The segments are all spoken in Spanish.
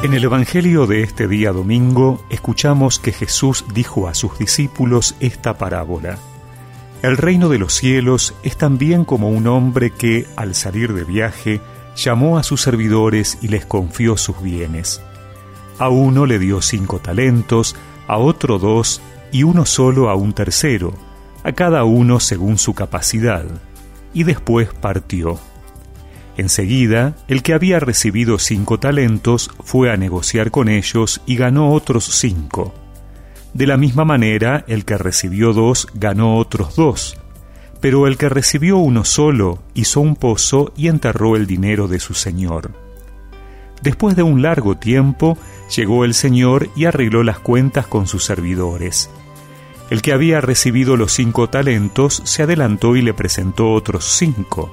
En el Evangelio de este día domingo escuchamos que Jesús dijo a sus discípulos esta parábola. El reino de los cielos es también como un hombre que, al salir de viaje, llamó a sus servidores y les confió sus bienes. A uno le dio cinco talentos, a otro dos y uno solo a un tercero, a cada uno según su capacidad, y después partió. Enseguida, el que había recibido cinco talentos fue a negociar con ellos y ganó otros cinco. De la misma manera, el que recibió dos ganó otros dos. Pero el que recibió uno solo hizo un pozo y enterró el dinero de su señor. Después de un largo tiempo, llegó el señor y arregló las cuentas con sus servidores. El que había recibido los cinco talentos se adelantó y le presentó otros cinco.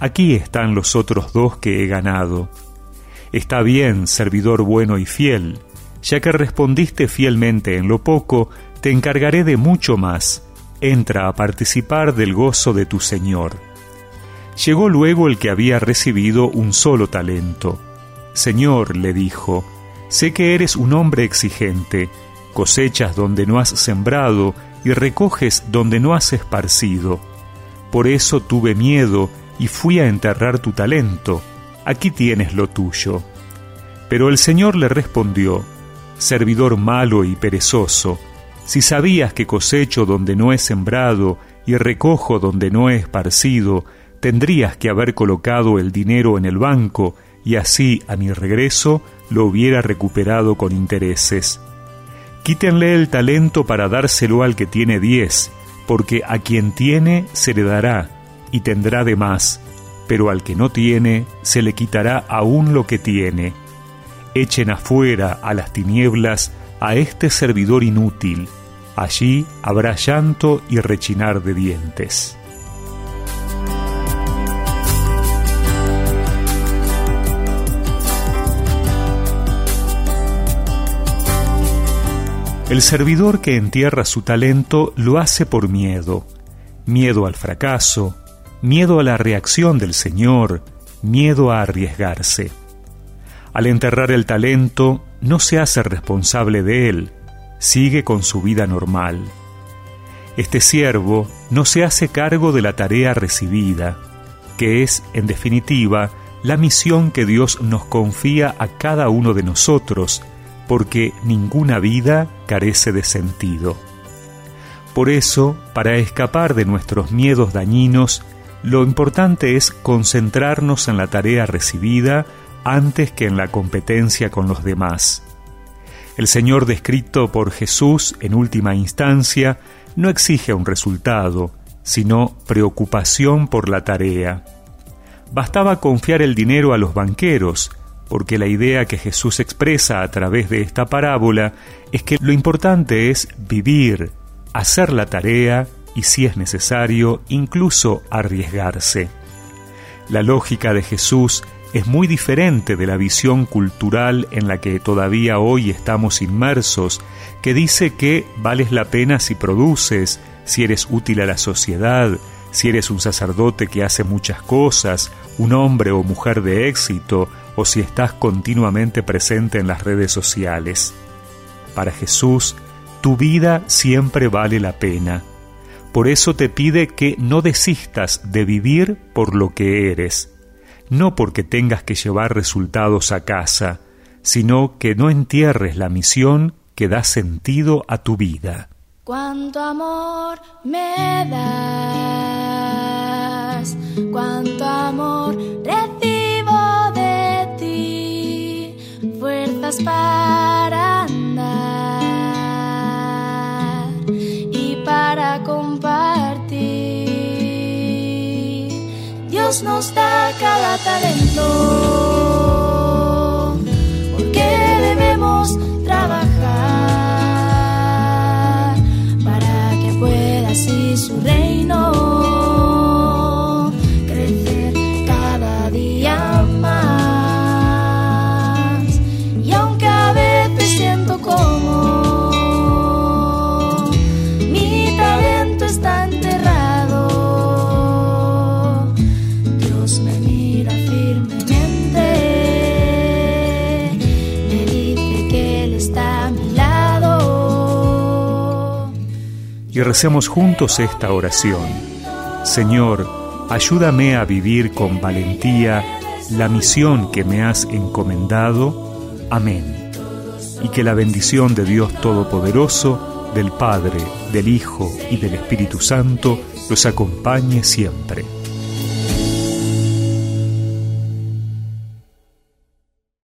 Aquí están los otros dos que he ganado. Está bien, servidor bueno y fiel, ya que respondiste fielmente en lo poco, te encargaré de mucho más. Entra a participar del gozo de tu Señor. Llegó luego el que había recibido un solo talento. Señor, le dijo, sé que eres un hombre exigente, cosechas donde no has sembrado y recoges donde no has esparcido. Por eso tuve miedo y fui a enterrar tu talento, aquí tienes lo tuyo. Pero el Señor le respondió, Servidor malo y perezoso, si sabías que cosecho donde no he sembrado y recojo donde no he esparcido, tendrías que haber colocado el dinero en el banco y así a mi regreso lo hubiera recuperado con intereses. Quítenle el talento para dárselo al que tiene diez, porque a quien tiene se le dará y tendrá de más, pero al que no tiene se le quitará aún lo que tiene. Echen afuera a las tinieblas a este servidor inútil, allí habrá llanto y rechinar de dientes. El servidor que entierra su talento lo hace por miedo, miedo al fracaso, miedo a la reacción del Señor, miedo a arriesgarse. Al enterrar el talento, no se hace responsable de él, sigue con su vida normal. Este siervo no se hace cargo de la tarea recibida, que es, en definitiva, la misión que Dios nos confía a cada uno de nosotros, porque ninguna vida carece de sentido. Por eso, para escapar de nuestros miedos dañinos, lo importante es concentrarnos en la tarea recibida antes que en la competencia con los demás. El Señor descrito por Jesús en última instancia no exige un resultado, sino preocupación por la tarea. Bastaba confiar el dinero a los banqueros, porque la idea que Jesús expresa a través de esta parábola es que lo importante es vivir, hacer la tarea y si es necesario, incluso arriesgarse. La lógica de Jesús es muy diferente de la visión cultural en la que todavía hoy estamos inmersos, que dice que vales la pena si produces, si eres útil a la sociedad, si eres un sacerdote que hace muchas cosas, un hombre o mujer de éxito, o si estás continuamente presente en las redes sociales. Para Jesús, tu vida siempre vale la pena por eso te pide que no desistas de vivir por lo que eres, no porque tengas que llevar resultados a casa, sino que no entierres la misión que da sentido a tu vida. Cuánto amor me das, cuánto amor recibo de ti, fuerzas para nos da cada talento, y recemos juntos esta oración. Señor, ayúdame a vivir con valentía la misión que me has encomendado. Amén. Y que la bendición de Dios Todopoderoso, del Padre, del Hijo y del Espíritu Santo los acompañe siempre.